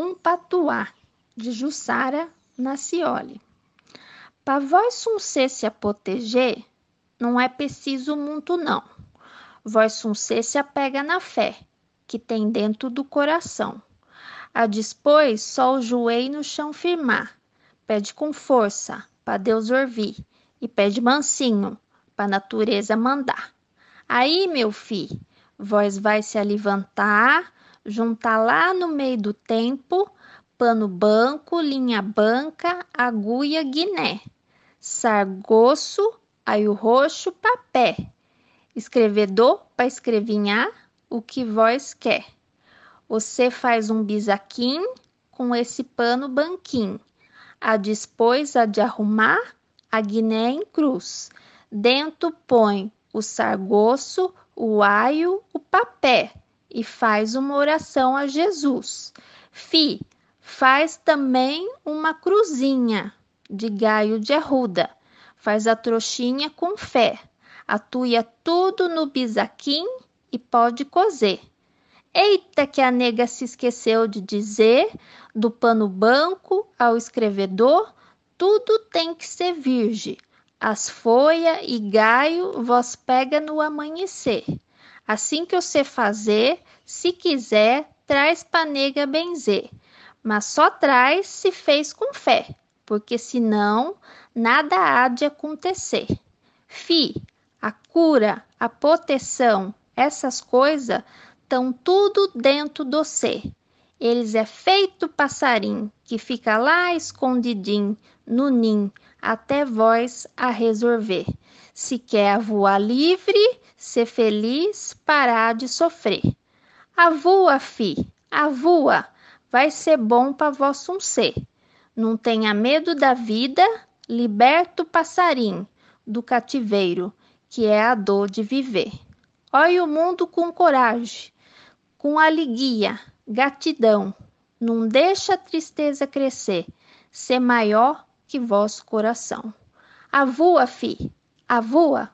Um patuá, de Jussara Nacioli. Para vós suncê se a proteger, não é preciso muito não. Vós suncê se apega na fé, que tem dentro do coração. A dispôs só o joelho no chão firmar, pede com força, para Deus ouvir, e pede mansinho, para natureza mandar. Aí, meu filho, vós vai se levantar, juntar lá no meio do tempo, pano banco, linha banca, agulha, guiné, sargoço, aí o roxo, papé, escrevedor para escrevinhar o que vós quer. Você faz um bisaquim com esse pano banquim. A dispôs a de arrumar a guiné em cruz. Dentro põe o sargoço, o aio, o papé e faz uma oração a Jesus. Fi, faz também uma cruzinha de gaio de arruda. Faz a trouxinha com fé. Atuia tudo no bisaquim e pode cozer. Eita, que a nega se esqueceu de dizer: do pano branco ao escrevedor, tudo tem que ser virgem. As folha e gaio vós pega no amanhecer. Assim que você fazer, se quiser, traz pra nega benzer. Mas só traz se fez com fé, porque senão nada há de acontecer. Fi, a cura, a proteção, essas coisas estão tudo dentro do ser. Eles é feito passarim que fica lá escondidinho no ninho até vós a resolver. Se quer voar livre, ser feliz, parar de sofrer. Avua, fi, avua, vai ser bom para vosso um ser. Não tenha medo da vida, liberta o passarim do cativeiro, que é a dor de viver. Olhe o mundo com coragem, com alegria, gratidão. Não deixa a tristeza crescer, ser maior que vosso coração. Avua, fi, avua,